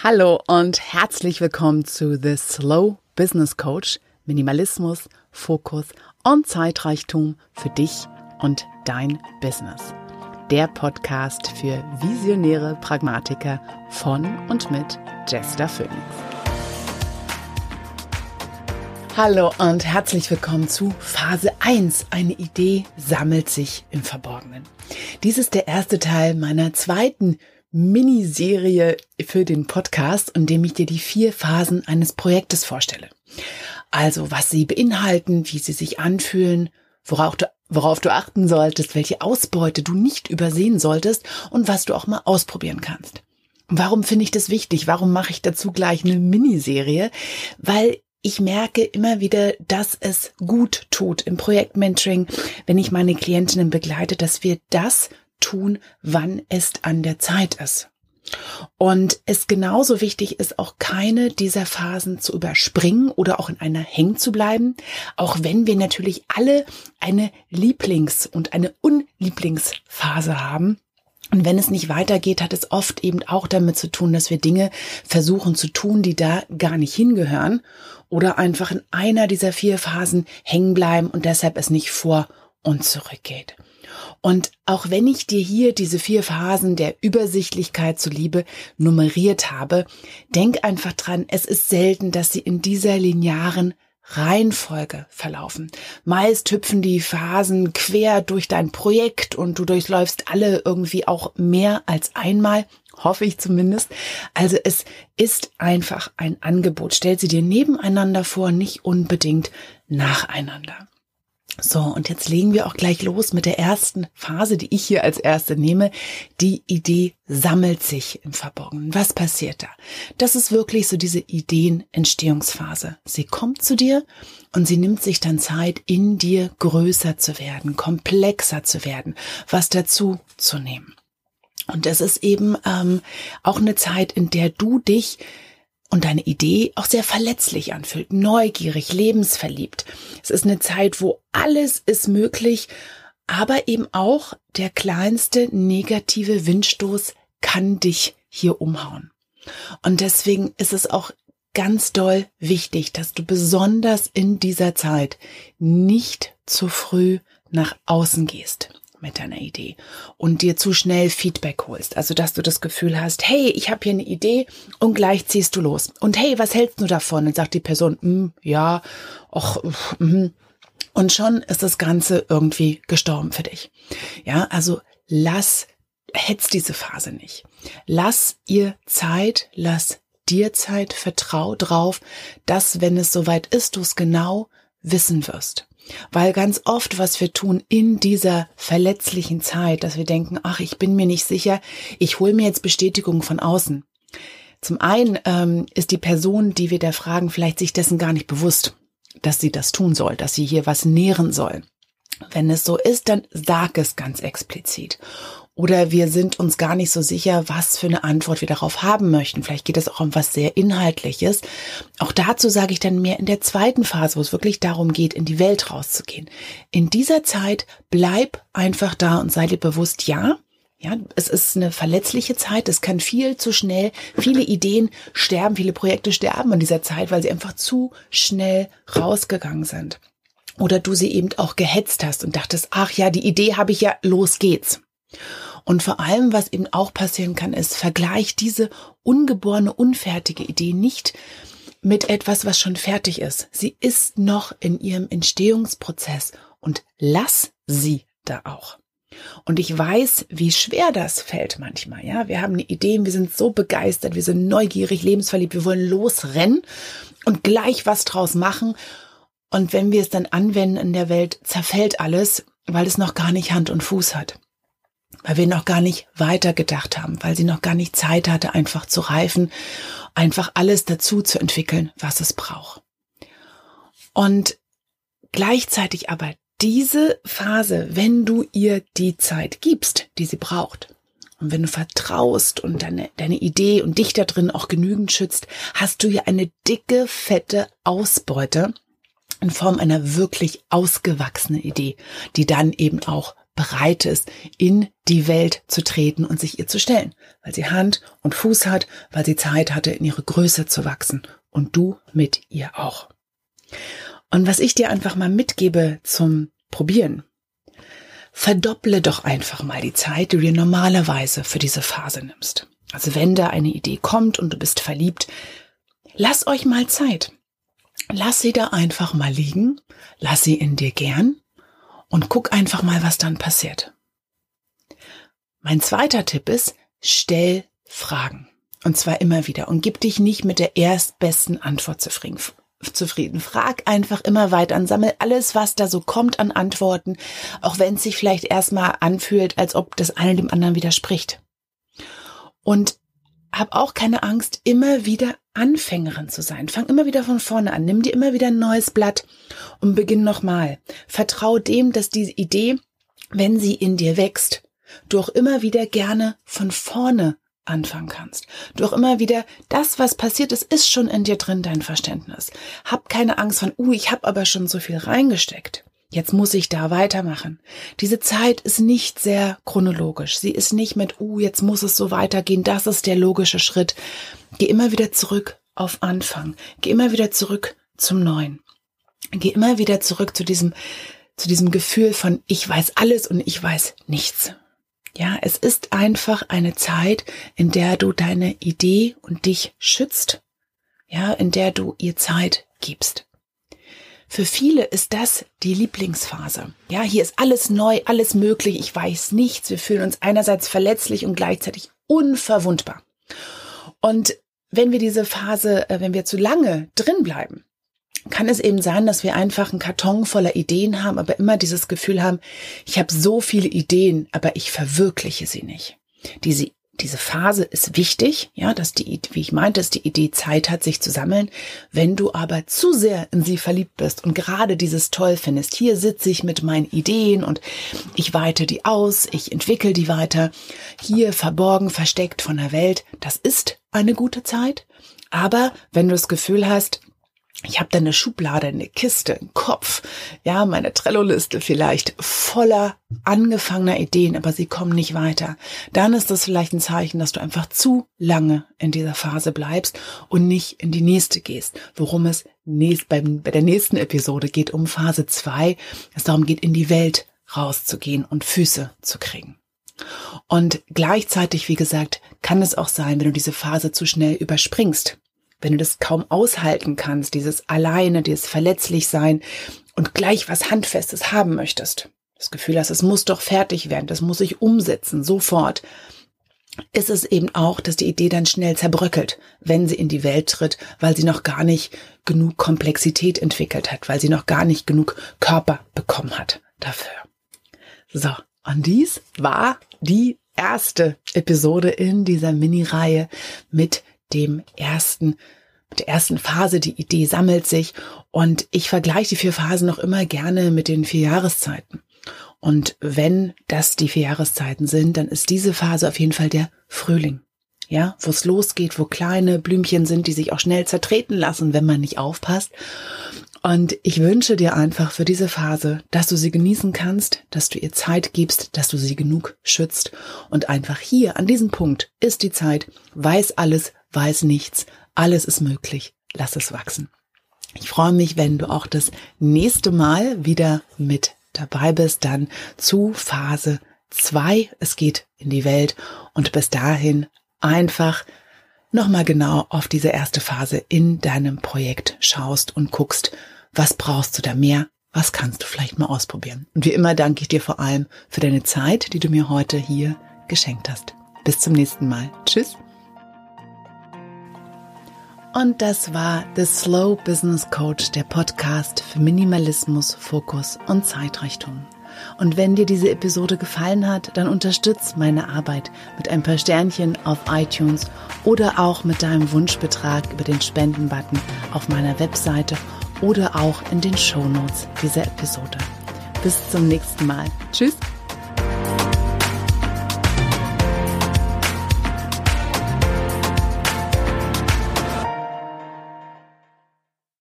Hallo und herzlich willkommen zu The Slow Business Coach. Minimalismus, Fokus und Zeitreichtum für dich und dein Business. Der Podcast für visionäre Pragmatiker von und mit Jester Phoenix. Hallo und herzlich willkommen zu Phase 1. Eine Idee sammelt sich im Verborgenen. Dies ist der erste Teil meiner zweiten Miniserie für den Podcast, in dem ich dir die vier Phasen eines Projektes vorstelle. Also, was sie beinhalten, wie sie sich anfühlen, worauf du, worauf du achten solltest, welche Ausbeute du nicht übersehen solltest und was du auch mal ausprobieren kannst. Warum finde ich das wichtig? Warum mache ich dazu gleich eine Miniserie? Weil ich merke immer wieder, dass es gut tut im Projektmentoring, wenn ich meine Klientinnen begleite, dass wir das tun, wann es an der Zeit ist. Und es genauso wichtig ist, auch keine dieser Phasen zu überspringen oder auch in einer hängen zu bleiben, auch wenn wir natürlich alle eine Lieblings- und eine Unlieblingsphase haben. Und wenn es nicht weitergeht, hat es oft eben auch damit zu tun, dass wir Dinge versuchen zu tun, die da gar nicht hingehören oder einfach in einer dieser vier Phasen hängen bleiben und deshalb es nicht vor und zurück geht. Und auch wenn ich dir hier diese vier Phasen der Übersichtlichkeit zuliebe nummeriert habe, denk einfach dran, es ist selten, dass sie in dieser linearen Reihenfolge verlaufen. Meist hüpfen die Phasen quer durch dein Projekt und du durchläufst alle irgendwie auch mehr als einmal, hoffe ich zumindest. Also es ist einfach ein Angebot. Stell sie dir nebeneinander vor, nicht unbedingt nacheinander. So, und jetzt legen wir auch gleich los mit der ersten Phase, die ich hier als erste nehme. Die Idee sammelt sich im Verborgenen. Was passiert da? Das ist wirklich so diese Ideenentstehungsphase. Sie kommt zu dir und sie nimmt sich dann Zeit, in dir größer zu werden, komplexer zu werden, was dazu zu nehmen. Und es ist eben ähm, auch eine Zeit, in der du dich und deine Idee auch sehr verletzlich anfühlt, neugierig, lebensverliebt. Es ist eine Zeit, wo alles ist möglich, aber eben auch der kleinste negative Windstoß kann dich hier umhauen. Und deswegen ist es auch ganz doll wichtig, dass du besonders in dieser Zeit nicht zu früh nach außen gehst mit deiner Idee und dir zu schnell Feedback holst. Also, dass du das Gefühl hast, hey, ich habe hier eine Idee und gleich ziehst du los. Und hey, was hältst du davon? Und sagt die Person, mm, ja, och, mm. und schon ist das Ganze irgendwie gestorben für dich. Ja, also lass, hetz diese Phase nicht. Lass ihr Zeit, lass dir Zeit, vertrau drauf, dass wenn es soweit ist, du es genau wissen wirst. Weil ganz oft, was wir tun in dieser verletzlichen Zeit, dass wir denken, ach, ich bin mir nicht sicher, ich hole mir jetzt Bestätigung von außen. Zum einen ähm, ist die Person, die wir da fragen, vielleicht sich dessen gar nicht bewusst, dass sie das tun soll, dass sie hier was nähren soll. Wenn es so ist, dann sag es ganz explizit. Oder wir sind uns gar nicht so sicher, was für eine Antwort wir darauf haben möchten. Vielleicht geht es auch um was sehr Inhaltliches. Auch dazu sage ich dann mehr in der zweiten Phase, wo es wirklich darum geht, in die Welt rauszugehen. In dieser Zeit bleib einfach da und sei dir bewusst, ja, ja, es ist eine verletzliche Zeit. Es kann viel zu schnell, viele Ideen sterben, viele Projekte sterben in dieser Zeit, weil sie einfach zu schnell rausgegangen sind. Oder du sie eben auch gehetzt hast und dachtest, ach ja, die Idee habe ich ja, los geht's. Und vor allem, was eben auch passieren kann, ist, vergleich diese ungeborene, unfertige Idee nicht mit etwas, was schon fertig ist. Sie ist noch in ihrem Entstehungsprozess und lass sie da auch. Und ich weiß, wie schwer das fällt manchmal. Ja, wir haben eine Idee, wir sind so begeistert, wir sind neugierig, lebensverliebt, wir wollen losrennen und gleich was draus machen. Und wenn wir es dann anwenden in der Welt, zerfällt alles, weil es noch gar nicht Hand und Fuß hat weil wir noch gar nicht weitergedacht haben, weil sie noch gar nicht Zeit hatte, einfach zu reifen, einfach alles dazu zu entwickeln, was es braucht. Und gleichzeitig aber diese Phase, wenn du ihr die Zeit gibst, die sie braucht, und wenn du vertraust und deine, deine Idee und dich da drin auch genügend schützt, hast du ja eine dicke, fette Ausbeute in Form einer wirklich ausgewachsenen Idee, die dann eben auch bereit ist, in die Welt zu treten und sich ihr zu stellen, weil sie Hand und Fuß hat, weil sie Zeit hatte, in ihre Größe zu wachsen und du mit ihr auch. Und was ich dir einfach mal mitgebe zum Probieren, verdopple doch einfach mal die Zeit, die du dir normalerweise für diese Phase nimmst. Also wenn da eine Idee kommt und du bist verliebt, lass euch mal Zeit. Lass sie da einfach mal liegen, lass sie in dir gern und guck einfach mal, was dann passiert. Mein zweiter Tipp ist, stell Fragen. Und zwar immer wieder. Und gib dich nicht mit der erstbesten Antwort zufrieden. Frag einfach immer weiter und sammel alles, was da so kommt an Antworten, auch wenn es sich vielleicht erstmal anfühlt, als ob das eine dem anderen widerspricht. Und hab auch keine Angst, immer wieder Anfängerin zu sein. Fang immer wieder von vorne an. Nimm dir immer wieder ein neues Blatt und beginn nochmal. Vertrau dem, dass diese Idee, wenn sie in dir wächst, du auch immer wieder gerne von vorne anfangen kannst. Du auch immer wieder, das, was passiert ist, ist schon in dir drin, dein Verständnis. Hab keine Angst von, uh, ich habe aber schon so viel reingesteckt. Jetzt muss ich da weitermachen. Diese Zeit ist nicht sehr chronologisch. Sie ist nicht mit, uh, jetzt muss es so weitergehen. Das ist der logische Schritt. Geh immer wieder zurück auf Anfang. Geh immer wieder zurück zum Neuen. Geh immer wieder zurück zu diesem, zu diesem Gefühl von, ich weiß alles und ich weiß nichts. Ja, es ist einfach eine Zeit, in der du deine Idee und dich schützt. Ja, in der du ihr Zeit gibst. Für viele ist das die Lieblingsphase. Ja, hier ist alles neu, alles möglich, ich weiß nichts. Wir fühlen uns einerseits verletzlich und gleichzeitig unverwundbar. Und wenn wir diese Phase, äh, wenn wir zu lange drin bleiben, kann es eben sein, dass wir einfach einen Karton voller Ideen haben, aber immer dieses Gefühl haben, ich habe so viele Ideen, aber ich verwirkliche sie nicht. Diese diese Phase ist wichtig, ja, dass die, wie ich meinte, dass die Idee Zeit hat, sich zu sammeln. Wenn du aber zu sehr in sie verliebt bist und gerade dieses toll findest, hier sitze ich mit meinen Ideen und ich weite die aus, ich entwickle die weiter, hier verborgen, versteckt von der Welt, das ist eine gute Zeit. Aber wenn du das Gefühl hast, ich habe da eine Schublade, eine Kiste, einen Kopf, ja, meine Trello-Liste vielleicht voller angefangener Ideen, aber sie kommen nicht weiter. Dann ist das vielleicht ein Zeichen, dass du einfach zu lange in dieser Phase bleibst und nicht in die nächste gehst. Worum es nächst, bei, bei der nächsten Episode geht um Phase zwei, es darum geht, in die Welt rauszugehen und Füße zu kriegen. Und gleichzeitig, wie gesagt, kann es auch sein, wenn du diese Phase zu schnell überspringst wenn du das kaum aushalten kannst, dieses alleine, dieses verletzlich sein und gleich was Handfestes haben möchtest, das Gefühl hast, es muss doch fertig werden, das muss ich umsetzen, sofort, ist es eben auch, dass die Idee dann schnell zerbröckelt, wenn sie in die Welt tritt, weil sie noch gar nicht genug Komplexität entwickelt hat, weil sie noch gar nicht genug Körper bekommen hat dafür. So, und dies war die erste Episode in dieser Mini-Reihe mit dem ersten mit der ersten Phase, die Idee sammelt sich und ich vergleiche die vier Phasen noch immer gerne mit den vier Jahreszeiten. Und wenn das die vier Jahreszeiten sind, dann ist diese Phase auf jeden Fall der Frühling. Ja, wo es losgeht, wo kleine Blümchen sind, die sich auch schnell zertreten lassen, wenn man nicht aufpasst. Und ich wünsche dir einfach für diese Phase, dass du sie genießen kannst, dass du ihr Zeit gibst, dass du sie genug schützt. Und einfach hier an diesem Punkt ist die Zeit, weiß alles, weiß nichts, alles ist möglich, lass es wachsen. Ich freue mich, wenn du auch das nächste Mal wieder mit dabei bist, dann zu Phase 2. Es geht in die Welt und bis dahin einfach nochmal genau auf diese erste Phase in deinem Projekt schaust und guckst, was brauchst du da mehr, was kannst du vielleicht mal ausprobieren. Und wie immer danke ich dir vor allem für deine Zeit, die du mir heute hier geschenkt hast. Bis zum nächsten Mal. Tschüss. Und das war The Slow Business Coach, der Podcast für Minimalismus, Fokus und Zeitrichtung. Und wenn dir diese Episode gefallen hat, dann unterstütz meine Arbeit mit ein paar Sternchen auf iTunes oder auch mit deinem Wunschbetrag über den Spendenbutton auf meiner Webseite oder auch in den Shownotes dieser Episode. Bis zum nächsten Mal. Tschüss.